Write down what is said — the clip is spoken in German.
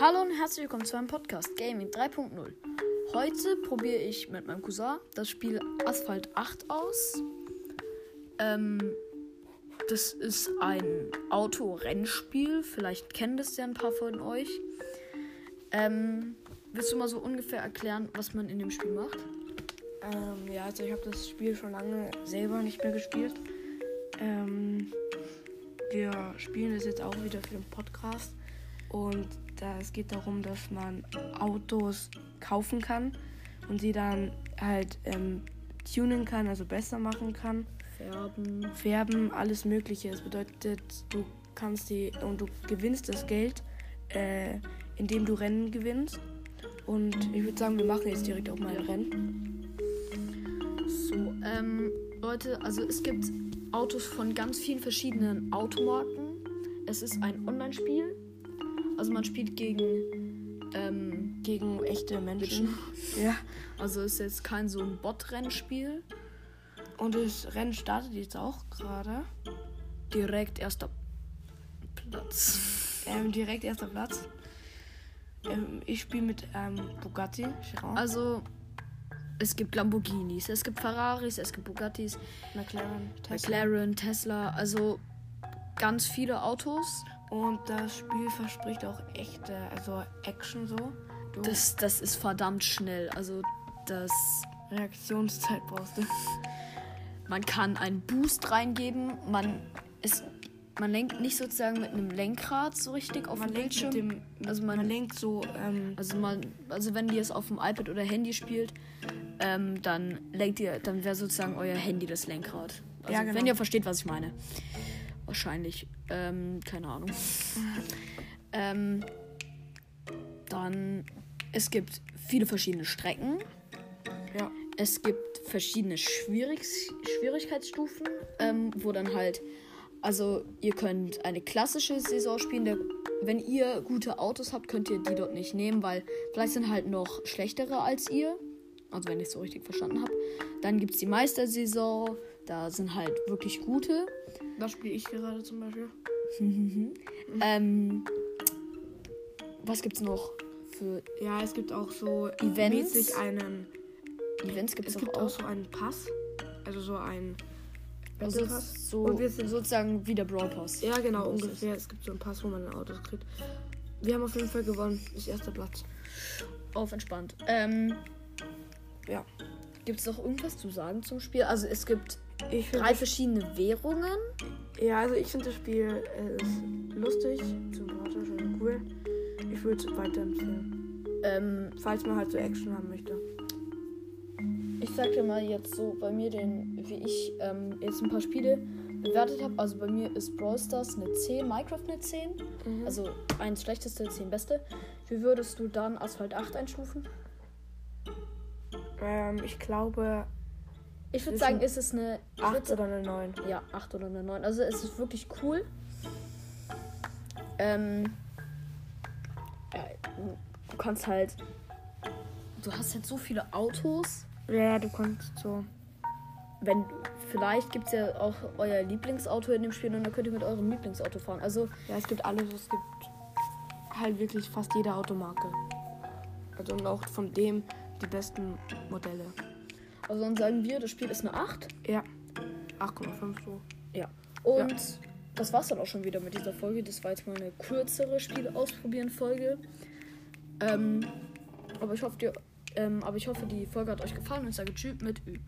Hallo und herzlich willkommen zu meinem Podcast Gaming 3.0. Heute probiere ich mit meinem Cousin das Spiel Asphalt 8 aus. Ähm, das ist ein Autorennspiel. Vielleicht kennen das ja ein paar von euch. Ähm, willst du mal so ungefähr erklären, was man in dem Spiel macht? Ähm, ja, also ich habe das Spiel schon lange selber nicht mehr gespielt. Ähm, wir spielen das jetzt auch wieder für den Podcast. Und da, es geht darum, dass man Autos kaufen kann und sie dann halt ähm, tunen kann, also besser machen kann. Färben. Färben, alles Mögliche. Das bedeutet, du kannst die und du gewinnst das Geld, äh, indem du Rennen gewinnst. Und ich würde sagen, wir machen jetzt direkt auch mal ein Rennen. So, ähm, Leute, also es gibt Autos von ganz vielen verschiedenen Automarken. Es ist ein Online-Spiel. Also man spielt gegen, ähm, Gegen echte Menschen. Ja. also ist jetzt kein so ein Bot-Rennspiel. Und das Rennen startet jetzt auch gerade. Direkt erster Platz. Ähm, direkt erster Platz. Ähm, ich spiele mit ähm, Bugatti Chiron. Also es gibt Lamborghinis, es gibt Ferraris, es gibt Bugattis, McLaren, Tesla. McLaren, Tesla, also ganz viele Autos. Und das Spiel verspricht auch echte, also Action so. Du Das, das ist verdammt schnell. Also das Reaktionszeit brauchst du. Man kann einen Boost reingeben. Man, ist, man lenkt nicht sozusagen mit einem Lenkrad so richtig auf Man dem Bildschirm. dem, Also also man- man, lenkt so, ähm, also man, also wenn ihr es auf dem iPad oder Handy spielt, ähm, dann lenkt ihr, dann wäre sozusagen euer Handy das Lenkrad. Also Ja, genau. wenn ihr versteht, was ich meine. Wahrscheinlich. Ähm, keine Ahnung. ähm, dann es gibt viele verschiedene Strecken. ja. Es gibt verschiedene Schwierig Schwierigkeitsstufen, ähm, wo dann halt, also ihr könnt eine klassische Saison spielen. Der, wenn ihr gute Autos habt, könnt ihr die dort nicht nehmen, weil vielleicht sind halt noch schlechtere als ihr. Also wenn ich es so richtig verstanden habe. Dann gibt es die Meistersaison, da sind halt wirklich gute. Das spiele ich gerade zum Beispiel. Ähm, was gibt's noch für Ja, es gibt auch so Events? mäßig einen. Events? Gibt's Es gibt auch so einen Pass. Also so ein. Also so, Und wir sind sozusagen wie der Brawl Pass. Ja, genau, ungefähr. Es gibt so einen Pass, wo man Autos kriegt. Wir haben auf jeden Fall gewonnen. Das ist erster Platz. Auf entspannt. Ähm, Ja. Gibt es noch irgendwas zu sagen zum Spiel? Also es gibt Ich drei verschiedene Währungen. Ja, also ich finde das Spiel äh, ist lustig, sympathisch und cool. Ich würde es weiterempfehlen. Ähm, Falls man halt so Action haben möchte. ich sag dir mal jetzt so bei mir den, wie ich ähm, jetzt ein paar Spiele bewertet habe. Also bei mir ist Brawl Stars eine 10, Minecraft eine 10. Mhm. Also eins schlechteste, 10 beste. Wie würdest du dann Asphalt 8 einstufen? Ähm, ich glaube Ich würde sagen, ist es eine ich würd 8 oder eine 9. Ja, 8 oder eine 9. Also es ist wirklich cool. Ähm, ja, du kannst halt. Du hast halt so viele Autos. Ja, du kannst so. Wenn vielleicht gibt es ja auch euer Lieblingsauto in dem Spiel und dann könnt ihr mit eurem Lieblingsauto fahren. Also Ja, es gibt alles. Es gibt halt wirklich fast jede Automarke. Also und auch von dem die besten Modelle. Also dann sagen wir, das Spiel ist eine 8. Ja. 8,5 so. Ja. Und das war's dann auch schon wieder mit dieser Folge. Das war jetzt mal eine kürzere Spiele ausprobieren Folge. Ähm, aber ich hoffe, dir, ähm, aber ich hoffe, die Folge hat euch gefallen und ich sage Tschüss mit Ü.